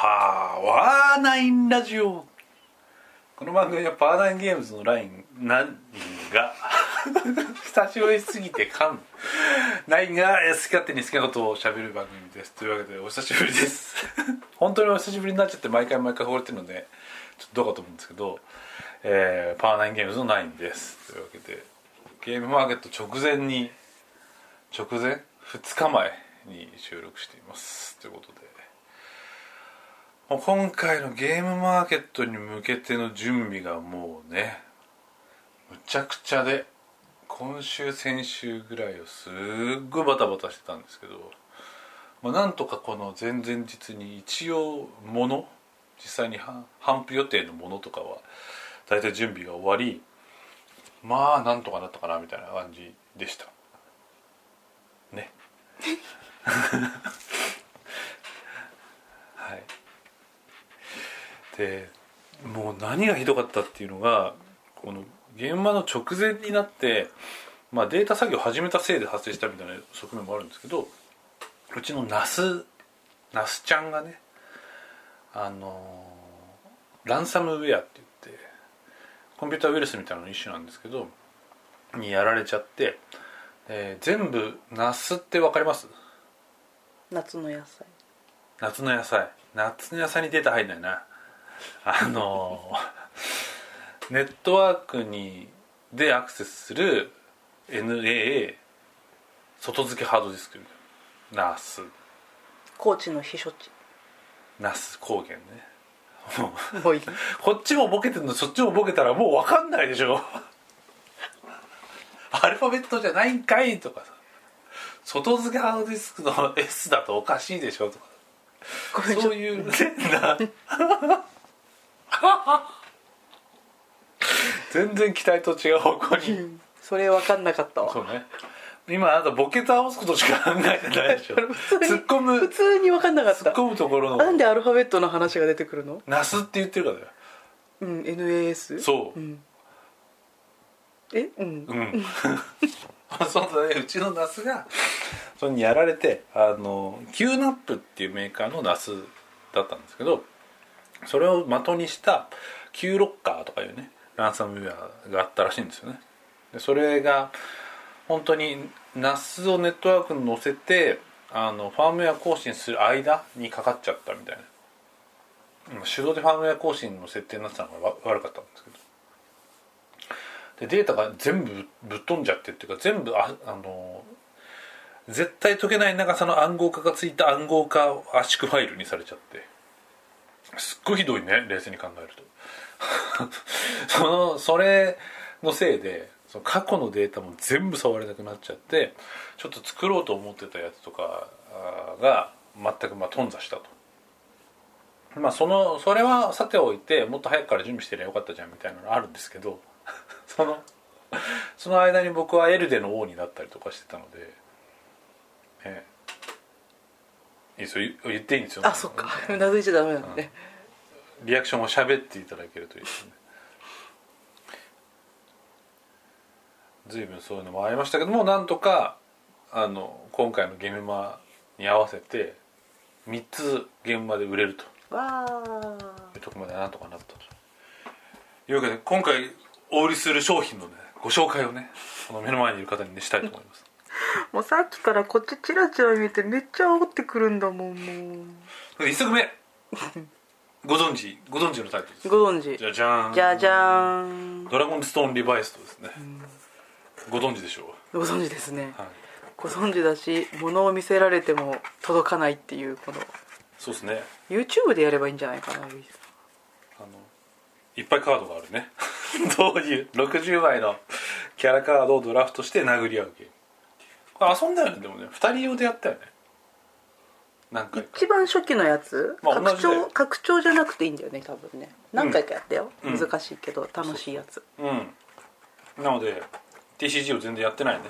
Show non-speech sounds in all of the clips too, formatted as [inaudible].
パワーナインラジオ。この番組はパワーナインゲームズのライン。ナインが？[laughs] 久しぶりすぎて噛む。ナインが好き勝手に好きなことをしゃべる番組です。というわけでお久しぶりです。[laughs] 本当にお久しぶりになっちゃって毎回毎回惚れてるのでちょっとどうかと思うんですけど、えーパワーナインゲームズのナインです。というわけでゲームマーケット直前に直前？2日前に収録しています。ということでもう今回のゲームマーケットに向けての準備がもうねむちゃくちゃで今週先週ぐらいをすっごいバタバタしてたんですけど、まあ、なんとかこの前々日に一応もの実際には頒布予定のものとかは大体準備が終わりまあなんとかなったかなみたいな感じでした。ね [laughs] はいでもう何がひどかったっていうのがこの現場の直前になって、まあ、データ作業始めたせいで発生したみたいな側面もあるんですけどうちのナスナスちゃんがねあのランサムウェアって言ってコンピューターウイルスみたいなの一種なんですけどにやられちゃって、えー全部ナスって分かります？夏の野菜。夏の野菜。夏の野菜にデータ入んないなあのネットワークにでアクセスする NAA 外付けハードディスクナス。高知の避暑地ナス高原ね。もう [laughs] こっちもボケてるのそっちもボケたらもう分かんないでしょ。[laughs] アルファベットじゃないんかいとかさ。外付けハードディスクの S だとおかしいでしょとか。そういうねな全然期待と違う方向に。うん。それ分かんなかったわ。そうね。今あなたボケ倒すことしか考えてないでしょ。突っ込む普通に分かんなかった。突っ込むところの。なんでアルファベットの話が出てくるの？ナスって言ってるから。だようん NAS そう。うん。え？うん。うん。[laughs] そうだねうちの NAS がそれにやられてあの Q ナップっていうメーカーの NAS だったんですけどそれを的にした Q ロッカーとかいうねランサムウェアがあったらしいんですよね。でそれが本当に NAS をネットワークに載せてあのファームウェア更新する間にかかっちゃったみたいな。手動でファームウェア更新の設定になってたのが悪かったんですけど。でデータが全部ぶっ飛んじゃってっていうか全部ああの絶対解けない長さの暗号化がついた暗号化圧縮ファイルにされちゃって。すっごいひどいね冷静に考えると。[laughs] そのそれのせいでその過去のデータも全部触れなくなっちゃってちょっと作ろうと思ってたやつとかが全くまあ頓挫したと。まあそのそれはさておいてもっと早くから準備してりゃよかったじゃんみたいなのあるんですけど [laughs] そのその間に僕はエルデの王になったりとかしてたので、ええいいですよ。言言っていいんですよ。あそっか。うなずいちゃダメなんでリアクションを喋っていただけるといいですね。随分そういうのもありましたけどもなんとかあの今回のゲームマに合わせて3つ現場で売れると。わいうところまでなんとかなったと。いうわけで今回お売りする商品のねご紹介をねこの目の前にいる方にねしたいと思います。ーもうさっきからこっちチラチラ見てめっちゃ煽ってくるんだもんもう。1作目。ご存知？ご存知のタイトルです。ご存知。じゃじゃーん。じゃじゃーん。ドラゴンストーンリバイスとですね、ご存知でしょう？ご存知ですね。はい。ご存知だし物を見せられても届かないっていうこの。そうですね。YouTube でやればいいんじゃないかなあのいっぱいカードがあるね。[laughs] どういう60枚のキャラカードをドラフトして殴り合うゲーム遊んだよねでもね。2人用でやったよね。何回か。一番初期のやつ、まあ同拡張？拡張じゃなくていいんだよね多分ね。何回かやったよ、うん。難しいけど楽しいやつ。うん。なので TCG を全然やってないね。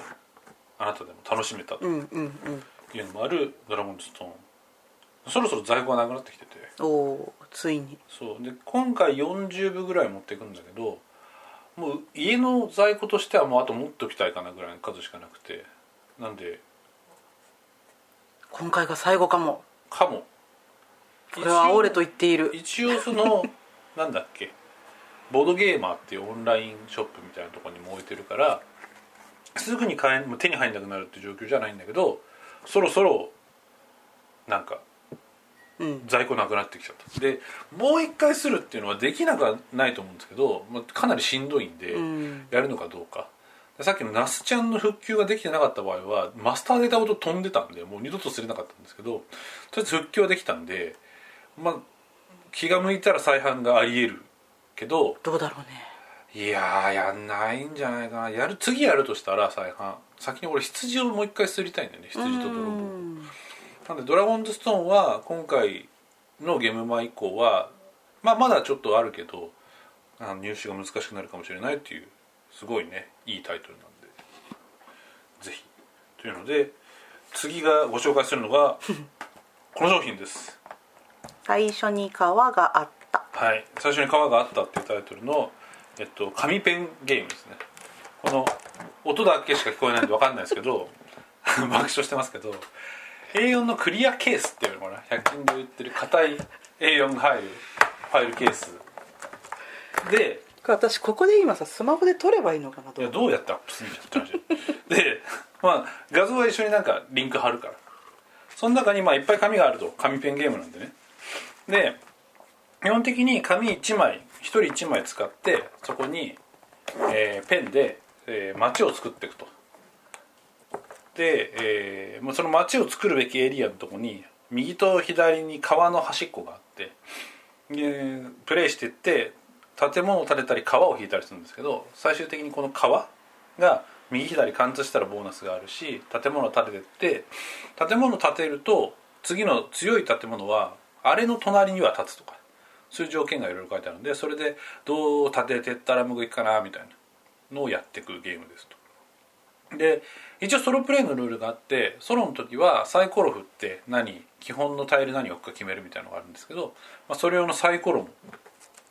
あなたでも楽しめたと。うんうんうん。いうのもあるドラゴンストーン。そろそろ在庫がなくなってきてて。おおーついに。そう。で今回40部ぐらい持っていくんだけどもう家の在庫としてはもうあと持っておきたいかなぐらいの数しかなくてなんで？今回が最後かも。かも。これは煽れと言っている。一応その [laughs] なんだっけ？ボードゲーマーっていうオンラインショップみたいなところにも置いてるからすぐに買えもう手に入んなくなるって状況じゃないんだけどそろそろなんかうん。在庫なくなってきちゃった。でもう一回するっていうのはできなくはないと思うんですけど、まあ、かなりしんどいんで、うん。やるのかどうか。でさっきの那須ちゃんの復旧ができてなかった場合はマスターデータごと飛んでたんでもう二度とすれなかったんですけどとりあえず復旧はできたんでまあ気が向いたら再販がありえるけどどうだろうね。いやーやんないんじゃないかな。やる次やるとしたら再販。先に俺羊をもう一回すりたいんだよね羊と泥棒。うん。なんでドラゴンズストーンは今回のゲームマ以降は、まあ、まだちょっとあるけどあの入手が難しくなるかもしれないっていうすごいねいいタイトルなんで。ぜひ。というので次がご紹介するのがこの商品です。最初に川があった。はい。最初に川があったっていうタイトルの、えっと、紙ペンゲームですね。この音だけしか聞こえないんで分かんないですけど [laughs] 爆笑してますけど A4 のクリアケースっていうのかな？100均で売ってる硬い A4 が入るファイルケース。で私ここで今さスマホで撮ればいいのかなといやどうやってアップするん。じゃって話でまあ画像は一緒になんかリンク貼るから。その中にまあいっぱい紙があると。紙ペンゲームなんでね。で基本的に紙1枚1人1枚使ってそこに、えーペンで、えー街を作っていくと。で、えーその街を作るべきエリアのとこに右と左に川の端っこがあって。でプレイしていって建物を建てたり川を引いたりするんですけど最終的にこの川が右左貫通したらボーナスがあるし建物を建ててって建物を建てると次の強い建物はあれの隣には建つとかそういう条件がいろいろ書いてあるんでそれでどう建ててったらうまくいくかなみたいなのをやっていくゲームですと。で一応ソロプレイのルールがあってソロの時はサイコロ振って何基本のタイル何を置くか決めるみたいなのがあるんですけど、まあ、それ用のサイコロも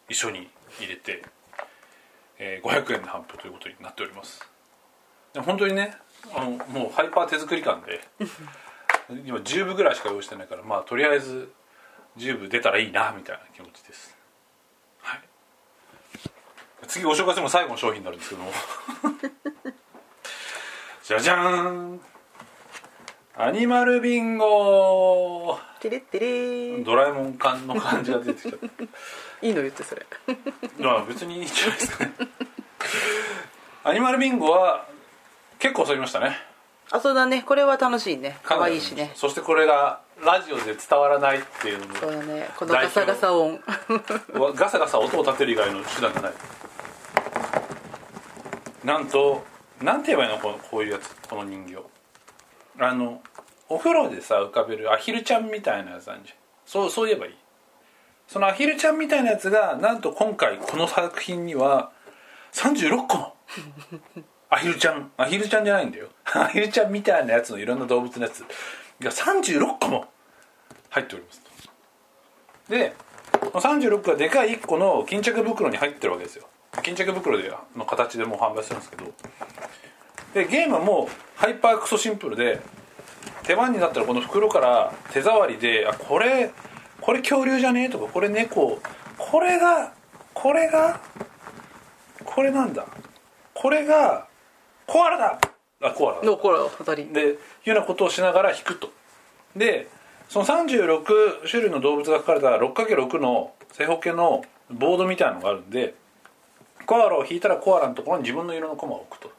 一緒に入れて、えー500円で販布ということになっております。で本当にねあのもうハイパー手作り感で [laughs] 今10部ぐらいしか用意してないからまあとりあえず10部出たらいいなみたいな気持ちです。はい。次ご紹介するのが最後の商品になるんですけども。[laughs] じゃじゃーんアニマルビンゴ。テテドラえもん感の感じが出てきた。[laughs] いいの言ってそれ。まあ別にいいんじゃないですかね。アニマルビンゴは結構遊びましたね。あそうだね。これは楽しいね。可愛いしね。そしてこれがラジオで伝わらないっていうのそうだね。このガサガサ音。もガサガサ音を立てる以外の手段がない。なんとなんて言えばいいの？このこういうやつ。この人形あのお風呂でさ浮かべるアヒルちゃんみたいなやつあるじゃん。そうそう言えばいい。そのアヒルちゃんみたいなやつがなんと今回この作品には36個もアヒルちゃんアヒルちゃんじゃないんだよ。アヒルちゃんみたいなやつのいろんな動物のやつが36個も入っております。でこの36個はでかい1個の巾着袋に入ってるわけですよ。巾着袋での形でもう販売してるんですけど。でゲームはもうハイパークソシンプルで手番になったらこの袋から手触りであこれこれ恐竜じゃねえ？とかこれ猫？これがこれがこれなんだ？これがコアラだ！あコアラ。だのこれ当たり。でいうようなことをしながら引くと。でその36種類の動物が書かれた 6×6 の正方形のボードみたいなのがあるんでコアラを引いたらコアラのところに自分の色のコマを置くと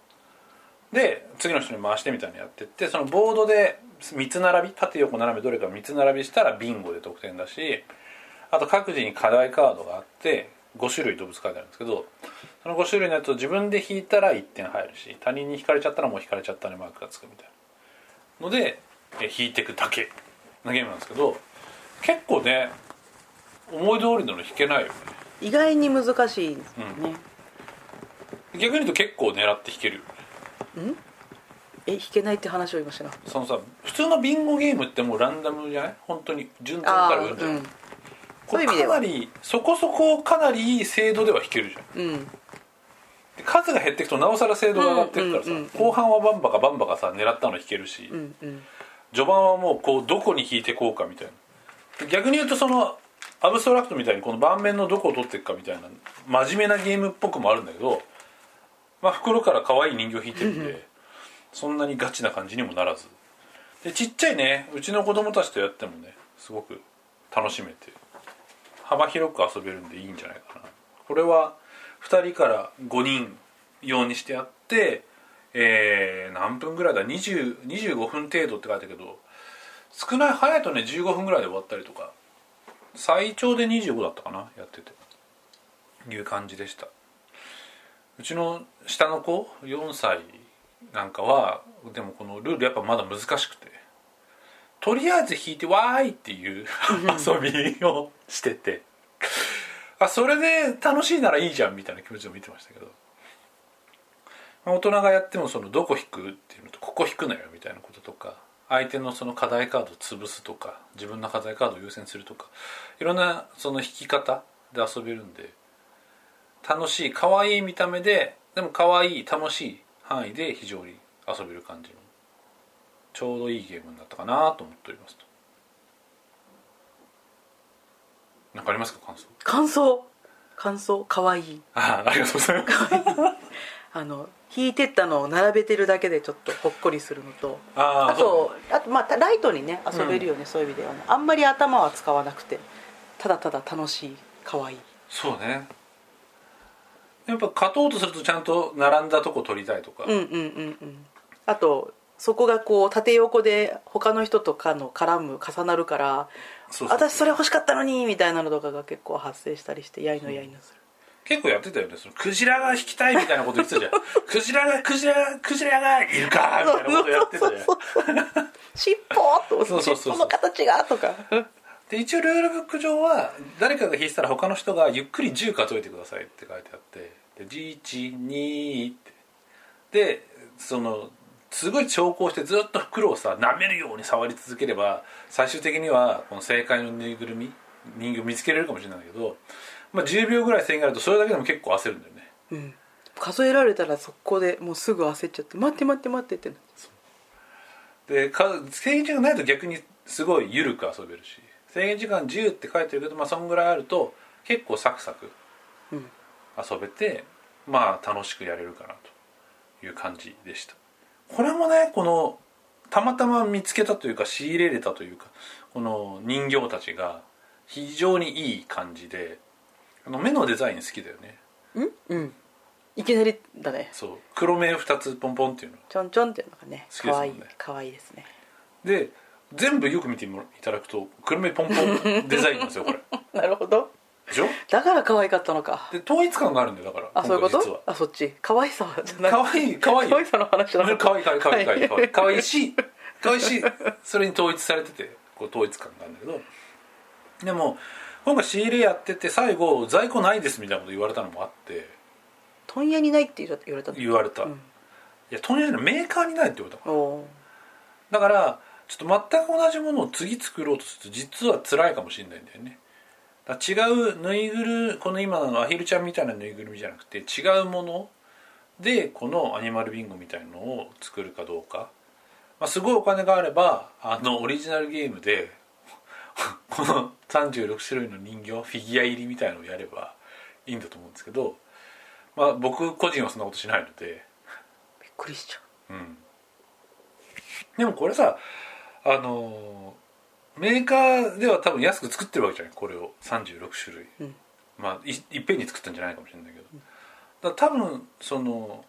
で次の人に回してみたいにやってってそのボードで3つ並び縦横斜めどれか3つ並びしたらビンゴで得点だしあと各自に課題カードがあって5種類動物書いてあるんですけどその5種類のやつを自分で引いたら1点入るし他人に引かれちゃったらもう引かれちゃったねマークがつくみたいな。のでえ引いていくだけのゲームなんですけど結構ね思い通りのの引けないよね。意外に難しいですね、逆に言うと結構狙って引けるよねえ弾けないって話を今しな。そのさ普通のビンゴゲームってもうランダムじゃない？本当に。順番ああからうんじゃん、うん。これかなりそこそこかなりいい精度では弾けるじゃん。うん。で数が減っていくとなおさら精度が上がっていくからさ、後半はバンバカバンバカさ狙ったの弾けるし、うんうん。序盤はもうこうどこに引いてこうかみたいな。逆に言うとそのアブストラクトみたいにこの盤面のどこを取っていくかみたいな真面目なゲームっぽくもあるんだけど、まあ、袋から可愛い人形引いてるんでそんなにガチな感じにもならず。でちっちゃいねうちの子供たちとやってもねすごく楽しめて幅広く遊べるんでいいんじゃないかな。これは2人から5人用にしてやってえー、何分ぐらいだ？20 25分程度って書いてあるけど少ない早いとね15分ぐらいで終わったりとか。最長で25だったかなやってて。いう感じでした。うちの下の子4歳なんかはでもこのルールやっぱまだ難しくて。とりあえず弾いて「わーい!」っていう [laughs] 遊びをしてて。あそれで楽しいならいいじゃんみたいな気持ちで見てましたけど。大人がやってもそのどこ引くっていうのとここ引くなよみたいなこととか相手のその課題カードを潰すとか自分の課題カードを優先するとかいろんなその引き方で遊べるんで。楽しい可愛い見た目ででも可愛い楽しい範囲で非常に遊べる感じのちょうどいいゲームになったかなと思っておりますと。何かありますか感想？感想？感想？かわい。いああありがとうございます。[laughs] あの引いてったのを並べてるだけでちょっとほっこりするのとああとあとまあライトにね遊べるよね、そういう意味では。ねあんまり頭は使わなくてただただ楽しいかわいい。そうねやっぱ勝とうとするとちゃんと並んだとこ取りたいとか、うんうんうんうん。あとそこがこう縦横で他の人とかの絡む重なるからそうそう私それ欲しかったのにみたいなのとかが結構発生したりしてやいのやいのする、結構やってたよね。そのクジラが引きたいみたいなこと言ってたじゃん。クジラがクジラクジラがいるかみたいなことやってたじゃん。尻尾とそうそうそうそう。尻尾の形がとかで一応ルールブック上は誰かが引いてたら他の人がゆっくり10数えてくださいって書いてあってで11って。でそのすごい長考してずっと袋をさ舐めるように触り続ければ最終的にはこの正解のぬいぐるみ人形見つけれるかもしれないけど、まあ、10秒ぐらい制限あるとそれだけでも結構焦るんだよね。うん。数えられたら速攻でもうすぐ焦っちゃって待って待って待ってってなでか制限時間ないと逆にすごい緩く遊べるし制限時間10って書いてるけどまあそんぐらいあると結構サクサクうん。遊べてまあ楽しくやれるかなという感じでした。これもねこのたまたま見つけたというか仕入れれたというかこの人形たちが非常にいい感じであの目のデザイン好きだよね。うん？うん。いきなりだね。そう。黒目2つポンポンっていうの。ちょんちょんっていうのがねかわいいかわいいですね。で全部よく見ていただくと黒目ポンポンデザインなんですよこれ。[laughs] なるほど。でしょ？だから可愛かったのか。で統一感があるんだよだからあそういうこと？あそっち？可愛さじゃな可愛い可愛い。可愛さの話じゃな可愛い可愛い可愛い可愛い可愛い。可愛いし可愛いしそれに統一されててこう統一感があるんだけど。でも今回仕入れやってて最後在庫ないですみたいなこと言われたのもあって。問屋にないって言われたの？言われた、いうん。やとにかくメーカーにないって言われたからだからちょっと全く同じものを次作ろうとすると実は辛いかもしれないんだよね。だ違うぬいぐるこの今のアヒルちゃんみたいなぬいぐるみじゃなくて違うものでこのアニマルビンゴみたいのを作るかどうか、まあ、すごいお金があればあのオリジナルゲームで [laughs] この36種類の人形フィギュア入りみたいのをやればいいんだと思うんですけど、まあ、僕個人はそんなことしないので。びっくりしちゃうん。でもこれさあのメーカーでは多分安く作ってるわけじゃない。これを。36種類、うん。まあいいっぺんに作ったんじゃないかもしれないけど、多分その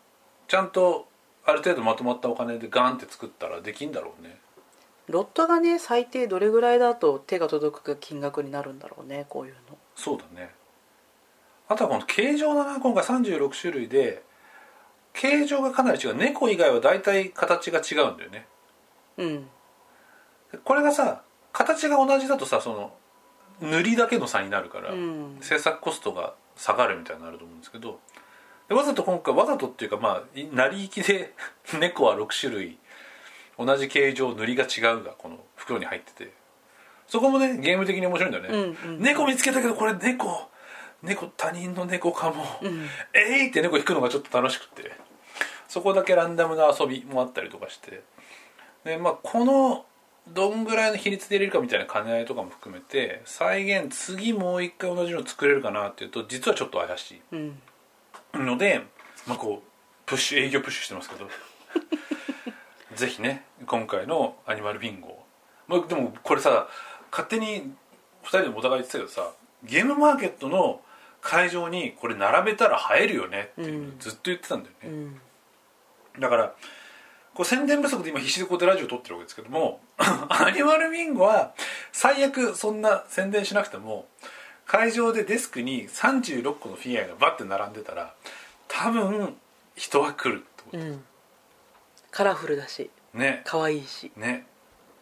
ちゃんとある程度まとまったお金でガンって作ったらできんだろうね。うロットがね最低どれぐらいだと手が届く金額になるんだろうねこういうの。そうだね。あとはこの形状だな。今回36種類で形状がかなり違う。猫以外は大体形が違うんだよね。うんこれがさ形が同じだとさその塗りだけの差になるから、うん。制作コストが下がるみたいになると思うんですけどでわざと今回わざとっていうかまあい成り行きで [laughs] 猫は6種類同じ形状塗りが違うがこの袋に入ってて。そこもねゲーム的に面白いんだよね、うんうん。猫見つけたけどこれ猫猫他人の猫かも、うん。えいって猫引くのがちょっと楽しくて。そこだけランダムな遊びもあったりとかして。でまあこのどんぐらいの比率で入れるかみたいな兼ね合いとかも含めて再現次もう一回同じの作れるかなっていうと実はちょっと怪しうん。いので、まあ、こうプッシュ営業プッシュしてますけど。[laughs] ぜひね今回のアニマルビンゴ、まあ、でもこれさ勝手に2人でもお互い言ってたけどさゲームマーケットの会場にこれ並べたら映えるよねってずっと言ってたんだよね、うん。だからこう宣伝不足で今必死でこうやってラジオ撮ってるわけですけども [laughs] アニマルビンゴは最悪そんな宣伝しなくても会場でデスクに36個のフィギュアがバッて並んでたら多分人は来るって。ことうん。カラフルだし。ね。可愛いし。ね。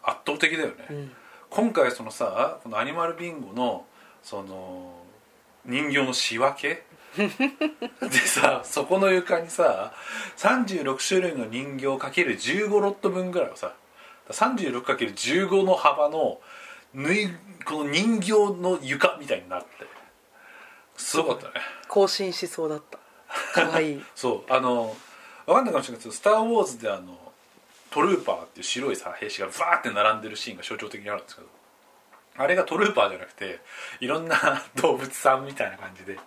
圧倒的だよね、うん。今回そのさこのアニマルビンゴのその人形の仕分けでさそこの床にさ36種類の人形かける15ロット分ぐらいをさ 36×15 の幅の縫いこの人形の床みたいになって。すごかったね。更新しそうだった。可愛い。[laughs] そうあの分かんないかもしれないけど「スター・ウォーズ」であのトルーパーっていう白いさ兵士がバーって並んでるシーンが象徴的にあるんですけどあれがトルーパーじゃなくていろんな動物さんみたいな感じで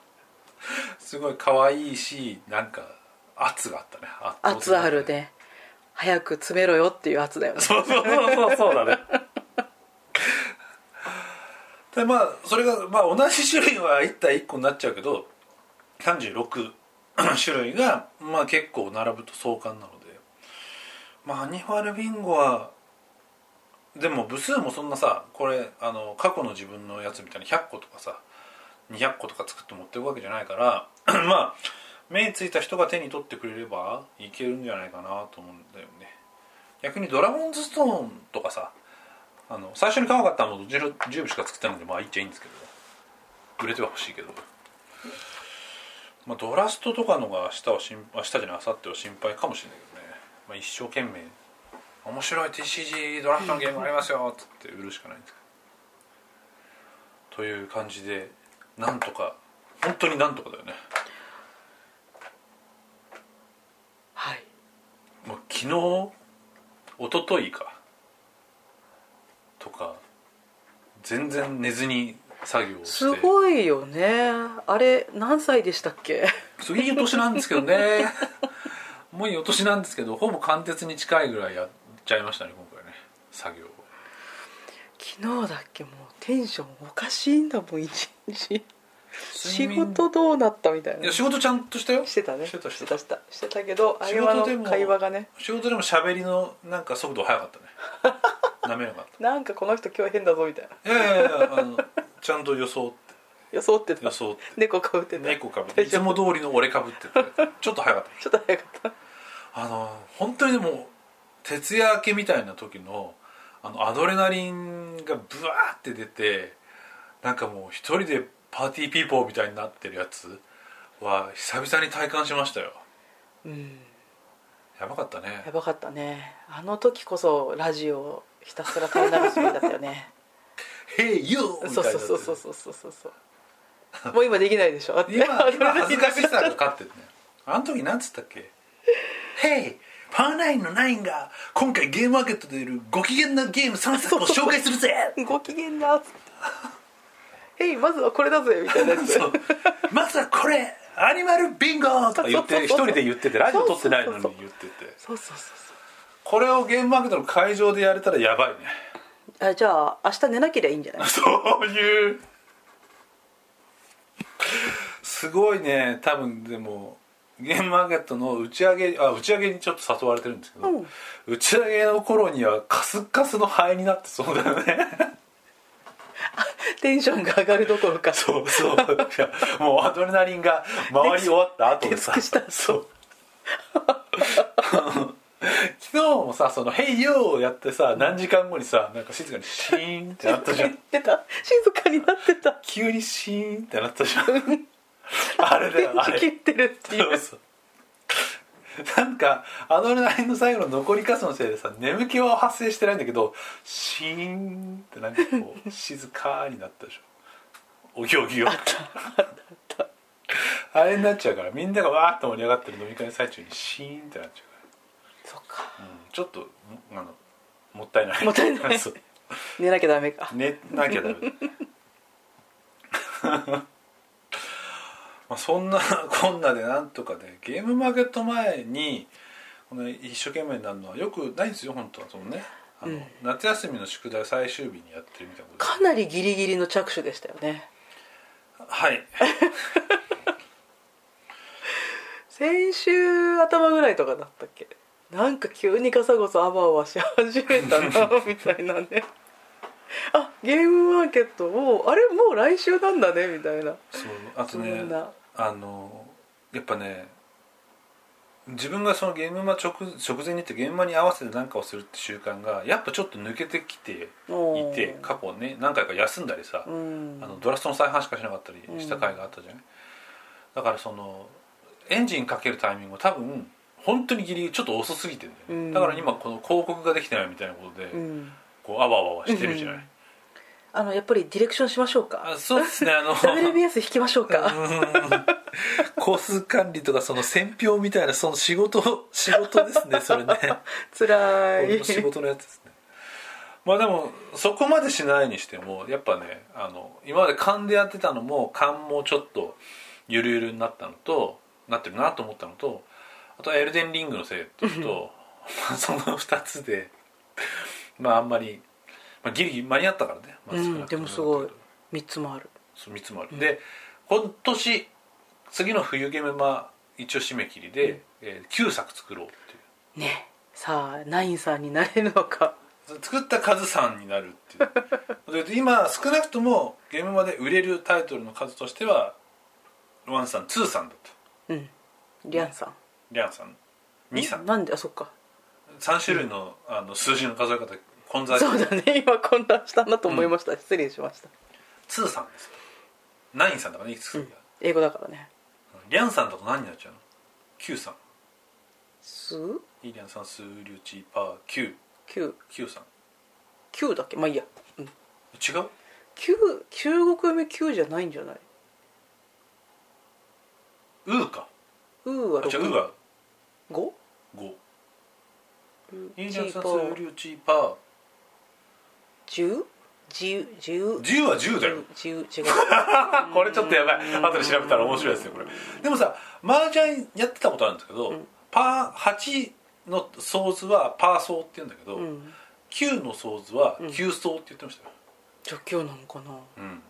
[laughs] すごい可愛いしなんか圧があったね。圧あるね。早く詰めろよっていう圧だよね。そうそうそうそうそうだね。[laughs] でまあそれが、まあ、同じ種類は1体1個になっちゃうけど36 [clears throat] 種類が、まあ、結構並ぶと壮観なので。まあアニファルビンゴはでも部数もそんなさこれあの過去の自分のやつみたいに100個とかさ200個とか作って持っていくわけじゃないから [clears throat] まあ目についた人が手に取ってくれればいけるんじゃないかなと思うんだよね。逆にドラゴンズストーンとかさあの最初に買わなかったのも10 10部しか作ってないのでまあいっちゃいいんですけど売れては欲しいけど、まあ、ドラストとかのが明日は心明日じゃない明後日は心配かもしれないけどね、まあ、一生懸命面白い TCG ドラフトのゲームありますよっつって売るしかないんですけど。という感じでなんとか本当になんとかだよね。はい。もう昨日一昨日か。とか全然寝ずに作業をして。すごいよね。あれ何歳でしたっけ？そういいお年なんですけどね。もういいお年なんですけどほぼ完徹に近いぐらいやっちゃいましたね今回ね。作業を昨日だっけもうテンションおかしいんだもん一日。仕事どうなったみたいな。いや仕事ちゃんとしたよ。してたね。してたししててた。してたしてたけど合仕間事でもの会話がね。仕事でも喋りのなんか速度速かったね。[laughs] 滑らかっなんかこの人今日変だぞみたいな。たいやいやいやあのちゃんと装って。装ってた。装って猫かぶってた。猫かぶっていつも通りの俺かぶっててちょっと早かった。ちょっと早かった。あの本当にでも徹夜明けみたいな時のあのアドレナリンがブワーって出てなんかもう一人でパーティーピーポーみたいになってるやつは久々に体感しましたよ。うん。やばかったね。やばかったね。あの時こそラジオひたすら垂れ流すべきだったよね「ヘイユー!」みたそいなそうそうそうそうそうそうもう今できないでしょ。今今恥ずかしさが勝ってるね。[laughs] あの時なんつったっけ「ヘイパーナインのナインが今回ゲームマーケットで売るご機嫌なゲーム3作を紹介するぜ!」ご機嫌だ。っつって「へいまずはこれだぜ」みたいなやつ。そう。まずはこれ。アニマルビンゴと。か言って一そうそうそう。人で言っててラジオ撮ってないのに言ってて。そうそうそうこれをゲームマーケットの会場でやれたらやばいね。そうあじゃあ明日寝なければいいんじゃない？[laughs] そういう。すごいね。多分でもゲームマーケットの打ち上げあ打ち上げにちょっと誘われてるんですけど、うん。打ち上げの頃にはカスッカスの灰になってそうだよね。テンションが上がるどころか。そうそう。いやもうアドレナリンが回り終わった後でさ。そう。昨日もさその「ヘイヨー!」をやってさ何時間後にさなんか静かにシーンってなったじゃん。[laughs] 言ってた。静かになってた。急にシーンってなったじゃん [laughs] あれだよあれ。切ってるっていう。そうそう。なんかアドレナリンの最後の残りカスのせいでさ眠気は発生してないんだけどシーンってなんかこう静かになったでしょ。おぎおぎおぎあれになっちゃうからみんながわーっと盛り上がってる飲み会の最中にシーンってなっちゃうそっか。から、うん、ちょっとあのもったいない。もったいない。[laughs] 寝なきゃダメか。寝なきゃダメ。だ [laughs] まあそんな [laughs] こんなでなんとかねゲームマーケット前にこの一生懸命になるのはよくないんですよ本当は。そのねあの、うん。夏休みの宿題最終日にやってるみたいなこと。かなりギリギリの着手でしたよね。はい。[laughs] 先週頭ぐらいとかだったっけ？なんか急にガサゴソあわあわし始めたなみたいなね。[laughs] あゲームマーケットもうあれもう来週なんだねみたいな。そうあとそねんなあのやっぱね自分がそのゲームマ直直前に行ってゲームマに合わせて何かをするって習慣がやっぱちょっと抜けてきていおてー。過去ね何回か休んだりさ、うん。あのドラフトの再販しかしなかったりした回があったじゃない、だからそのエンジンかけるタイミングが多分本当にギリギリちょっと遅すぎてんだよね、うん。だから今この広告ができてないみたいなことで、うん。こうあわあわしてるじゃない、うんあのやっぱりディレクションしましょうか？あそうですね。あの WBS 引きましょうか？うん。コース管理とかその選票みたいなその仕事仕事ですねそれね。[laughs] つらい仕事のやつですね。まあでもそこまでしないにしてもやっぱねあの今まで勘でやってたのも勘もちょっとゆるゆるになったのとなってるなと思ったのとあとはエルデンリングのせいっていうと [laughs] まあその2つでまああんまり、まあ、ギリギリ間に合ったからね、まあうんでもすごい。だったけど3つもある。そう3つもある、で今年次の冬ゲームマ一応締め切りで、えー9作作ろうっていう。ね。さあ nine さんになれるのか。作った数3になるっていう。[laughs] で今少なくともゲームまで売れるタイトルの数としては one さん two さんだとうん。リャンさん。リャンさん。2さん。なんで？あそっか。3種類の,、あの数字の数え方混在そうだね。今混乱したなと思いました、失礼しました、ツーさんですよナインさんだからねいくつか、うん、英語だからね。リャンさんだと何になっちゃうの ?9 さん。すイリャンさんスーリュウチパー9 9 9さん。9だっけ？まあいいや、うん、違う？9中国読み9じゃないんじゃない？ウーか。ウーはあじゃあウーは 5? 5イリャンさんスーリュウチパー10 10 10 10は10だよ。10違う。[laughs] これちょっとやばい。後で調べたら面白いですよこれ。でもさ麻雀やってたことあるんですけど、うん。パー8のソーズはパーソーって言うんだけど、うん。9のソーズはうん。9ソーって言ってましたよ、じゃあなのかな？うん。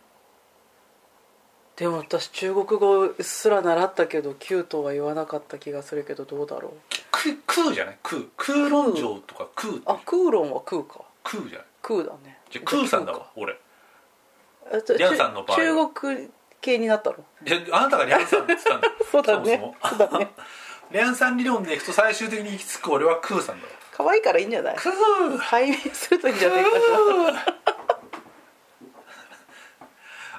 でも私中国語うっすら習ったけど9とは言わなかった気がするけどどうだろう？ククーじゃない？クークーロン城とかクーってあクーロンはクーかクーじゃないクーだね。じゃあクーさんだわ俺。リャンさんの場合は。中国系になったの？ああなたがリャンさんって言ったんだよ。[laughs] そうだね。そうだね。[laughs] リャンさん理論でいくと最終的に行き着く俺はクーさんだわ。[laughs] 可愛いからいいんじゃない？クー。解明するといいんじゃないかな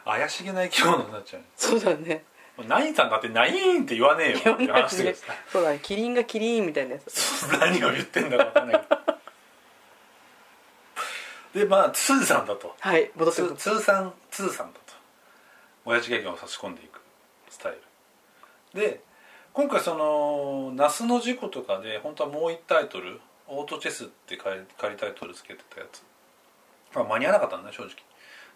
怪しげな生き物になっちゃう。そうだね。ナインさんだってナインって言わねえよって話だけどさそうだね。キリンがキリンみたいなやつ。何を言ってんだか分かんないけどでまあツーさんだと。はい戻ってツくる。ーツーさんツーさんだと親父ギャグを差し込んでいく。スタイル。で今回その那須の事故とかで本当はもう一タイトルオートチェスって仮仮タイトルつけてたやつ、まあ、間に合わなかったんだね正直。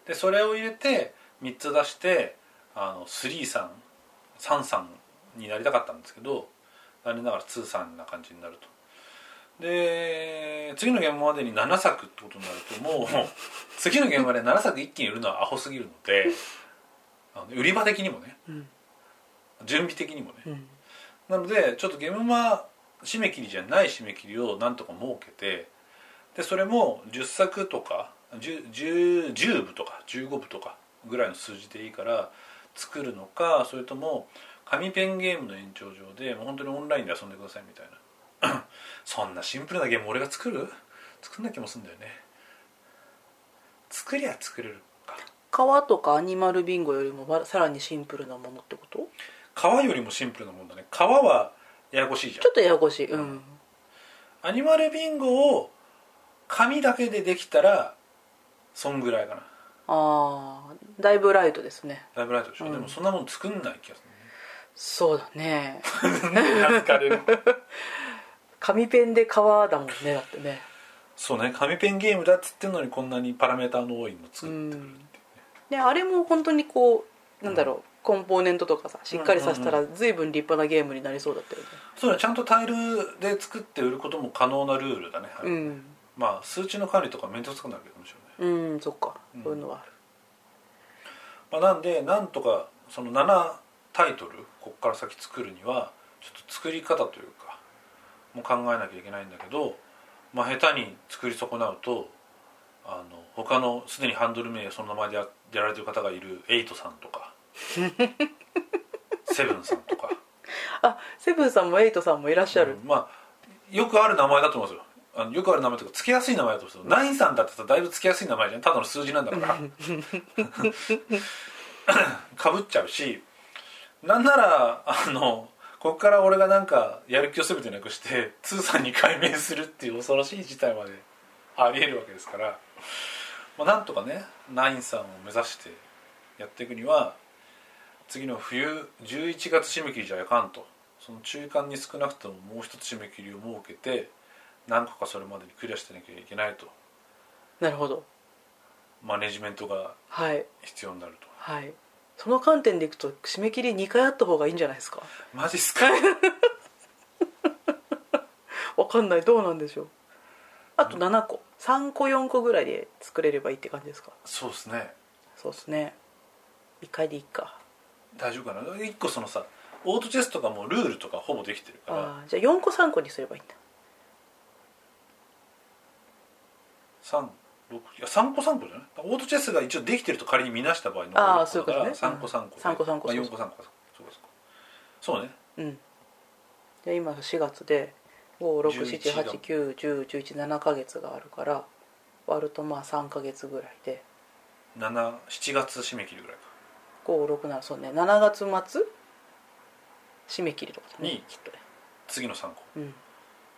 でそれを入れて3つ出してあの3さん3さんになりたかったんですけど残念ながら2さんな感じになると。で次の現場までに7作ってことになるともう次の現場で7作一気に売るのはアホすぎるのであの売り場的にもねうん。準備的にもね。うん。なのでちょっとゲームマ締め切りじゃない締め切りをなんとか設けてでそれも10作とか 10, 10, 10部とか15部とかぐらいの数字でいいから作るのかそれとも紙ペンゲームの延長上でもう本当にオンラインで遊んでくださいみたいなそんなシンプルなゲーム俺が作る？作んな気もするんだよね。作りゃ作れるか。川とかアニマルビンゴよりもまさらにシンプルなものってこと？川よりもシンプルなもんだね。川はややこしいじゃん。ちょっとややこしい。うん。アニマルビンゴを紙だけでできたらそんぐらいかな。ああだいぶライトですね。だいぶライトでしょ、うん。でもそんなもん作んない気がすそうだねるね。[laughs] 懐かれる [laughs] 紙ペンで革だもんねだってね。そうね紙ペンゲームだっつってんのにこんなにパラメーターの多いの作ってくる、であれも本当にこうなんだろう、コンポーネントとかさしっかりさせたら随分立派なゲームになりそうだったよね。そうだちゃんとタイルで作って売ることも可能なルールだね、うん。まあ数値の管理とか面倒くさくなるけどもしれない、うんそっか。うん。そういうのはある。まあ、なんでなんとかその7タイトルこっから先作るにはちょっと作り方というかもう考えなきゃいけないんだけど、まあ、下手に作り損なうとあの他のすでにハンドル名その名前でややられてる方がいるエイトさんとか [laughs] セブンさんとか、あセブンさんもエイトさんもいらっしゃる、うんまあよくある名前だと思うんですよ。あのよくある名前とか付けやすい名前だと思うんですよ。ナインさんだってさだいぶ付けやすい名前じゃん。ただの数字なんだから。[laughs] かぶっちゃうしなんならあのここから俺がなんかやる気を全てなくして通さんに改名するっていう恐ろしい事態までありえるわけですから、まあ、なんとかねナインさんを目指してやっていくには次の冬11月締め切りじゃいかんと。その中間に少なくとももう一つ締め切りを設けて何個かそれまでにクリアしてなきゃいけないと。なるほど。マネジメントがはい。必要になると。はいその観点でいくと締め切り2回あった方がいいんじゃないですか？マジっすか？[laughs] わかんない。どうなんでしょう。あと7個。3個4個ぐらいで作れればいいって感じですか？そうですね。そうですね。1回でいいか。大丈夫かな？一個そのさオートチェスとかもルールとかほぼできてるから。じゃあ4個3個にすればいいんだ。三六いや3個3個じゃない？オートチェスが一応できてると仮に見なした場合のあーそういうことね。3個3個三個三個まあ、そう4個3個そうかそうか。そうね。うん。で今4月で56789101117ヶ月があるから割るとまあ3ヶ月ぐらいで。77月締め切りぐらいか。567そうね。7月末締め切りとかだね。にきっとね。次の3個。うん。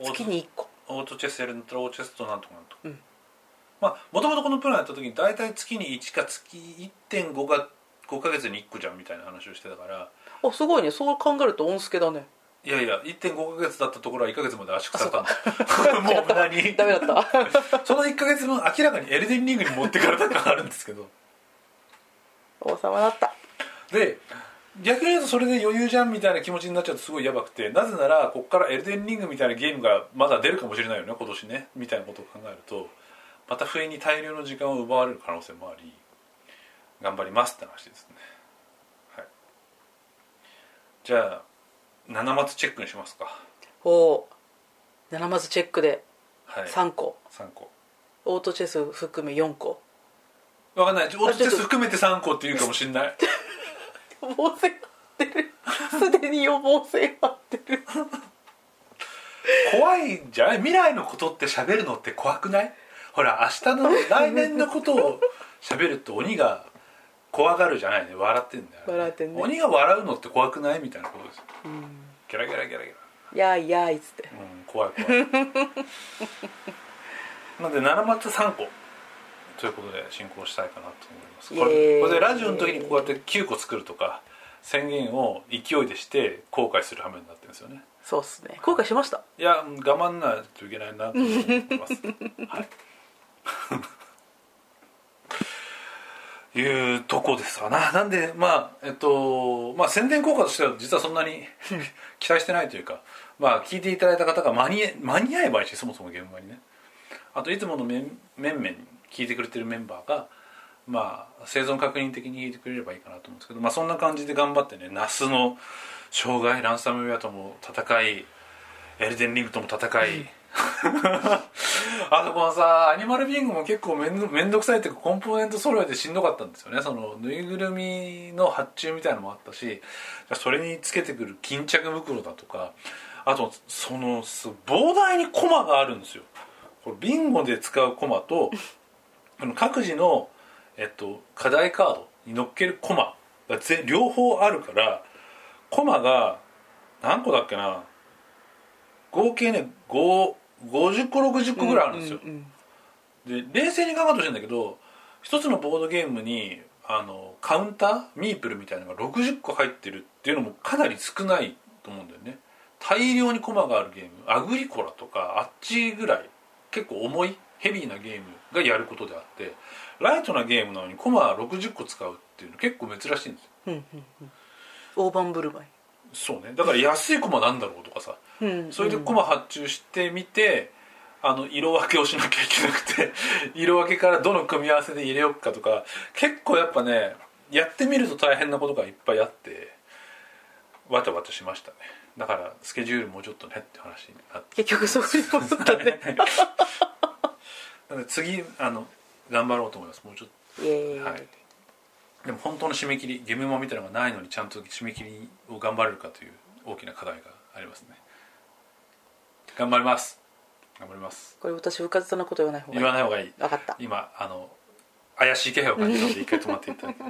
月に1個。オートチェスやるんだったらオートチェスとなんとかなんとか、うんまあもともとこのプランやった時に大体月に1か月1.5が5ヶ月に1個じゃんみたいな話をしてたから。あすごいね。そう考えると音助だね。いやいや1.5ヶ月だったところは1ヶ月まで圧縮された。んあだ [laughs] もう無駄に。ダメだった [laughs] その1ヶ月分明らかにエルデンリングに持ってかれた感あるんですけど。王様だった。で逆に言うとそれで余裕じゃんみたいな気持ちになっちゃうとすごいやばくてなぜならここからエルデンリングみたいなゲームがまだ出るかもしれないよね今年ね。みたいなことを考えるとまた不意に大量の時間を奪われる可能性もあり頑張りますって話ですね。はい。じゃあ七松チェックにしますか。おお7マスチェックではい。3個。3個。オートチェス含め4個。わかんない。オートチェス含めて3個っていうかもしれない。予防線張ってる。すでに予防線張ってる。怖いんじゃない？未来のことって喋るのって怖くない？ほら明日の来年のことを喋ると鬼が怖がるじゃないね。笑ってんだよ、笑ってんね鬼が笑うのって怖くないみたいなことです。ようん。ギャラギャラギャラギャやいやいっつって。ラうん怖い怖い。なんで七松3個。ということで進行したいかなと思います。これこれでラジオの時にこうやって9個作るとか宣言を勢いでして後悔する羽目になってるんですよね。そうっすね。後悔しました。いや我慢ないといけないなと思ってます。はい。[laughs] いうとこですわな。なんでまあえっとまあ宣伝効果としては実はそんなに [laughs] 期待してないというか、まあ聞いていただいた方が間に間に合えばいいしそもそも現場にね。あといつもの面面々聞いてくれてるメンバーが。まあ、生存確認的に聞いてくれればいいかなと思うんですけど、まあ、そんな感じで頑張ってね那須の障害ランサムウェアとも戦いエルデンリングとも戦い [laughs] あとこのさアニマルビングも結構めんどめんどくさいっていうかコンポーネント揃えてしんどかったんですよね。そのぬいぐるみの発注みたいなのもあったしそれにつけてくる巾着袋だとかあとその膨大にコマがあるんですよ。これビンゴで使うコマと [laughs] 各自の、えっと、課題カードに載っけるコマが両方あるからコマが何個だっけな合計ね5 50個60個ぐらいあるんですよ、うんうんで冷静に考えてほしいんだけど一つのボードゲームにあのカウンターミープルみたいなのが60個入ってるっていうのもかなり少ないと思うんだよね。大量にコマがあるゲームアグリコラとかあっちぐらい結構重いヘビーなゲームがやることであってライトなゲームなのにコマ60個使うっていうの結構珍しいんですよ。うんうんうん。大盤振る舞い。そうね。だから安いコマなんだろうとかさうんそれでコマ発注してみてあの色分けをしなきゃいけなくて [laughs] 色分けからどの組み合わせで入れようかとか結構やっぱねやってみると大変なことがいっぱいあってわちゃわちゃしましたね。だからスケジュールもうちょっとねって話になって。結局そこに戻ったね。[laughs] なので次あの頑張ろうと思います。もうちょっと。はい。でも本当の締め切りゲームマみたいなのがないのにちゃんと締め切りを頑張れるかという大きな課題がありますね頑張ります。頑張ります。これ私うかつなこと言わない方がいい。言わない方がいい。分かった。今あの怪しい気配を感じたので一回止まっていただけ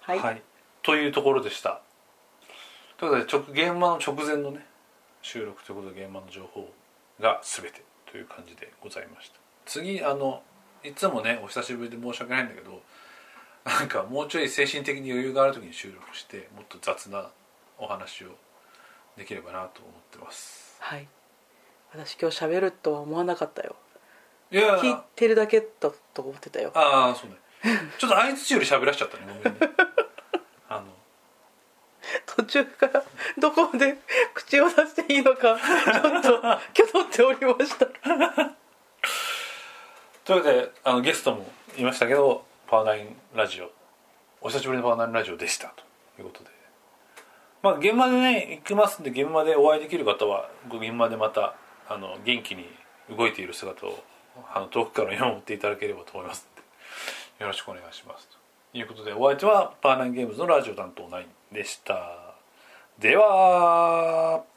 はい、はい、というところでした。ということで直現場の直前のね収録ということで現場の情報が全てという感じでございました。次あのいつもねお久しぶりで申し訳ないんだけどなんかもうちょい精神的に余裕がある時に収録してもっと雑なお話をできればなと思ってます。はい。私今日喋るとは思わなかったよ。いや。聞いてるだけだと思ってたよ。ああそうね。[laughs] ちょっと相づちより喋らしちゃったねごめんね。あの。[laughs] 途中からどこまで [laughs] 口を出していいのかちょっと挙取っておりました。というわけであのゲストもいましたけどパワーナインラジオ。お久しぶりのパワーナインラジオでしたということでまあ現場でね行きますんで現場でお会いできる方はご現場でまたあの元気に動いている姿をあの遠くから見守っていただければと思います。よろしくお願いします。ということでお相手はパーナンゲームズのラジオ担当ナインでした。では。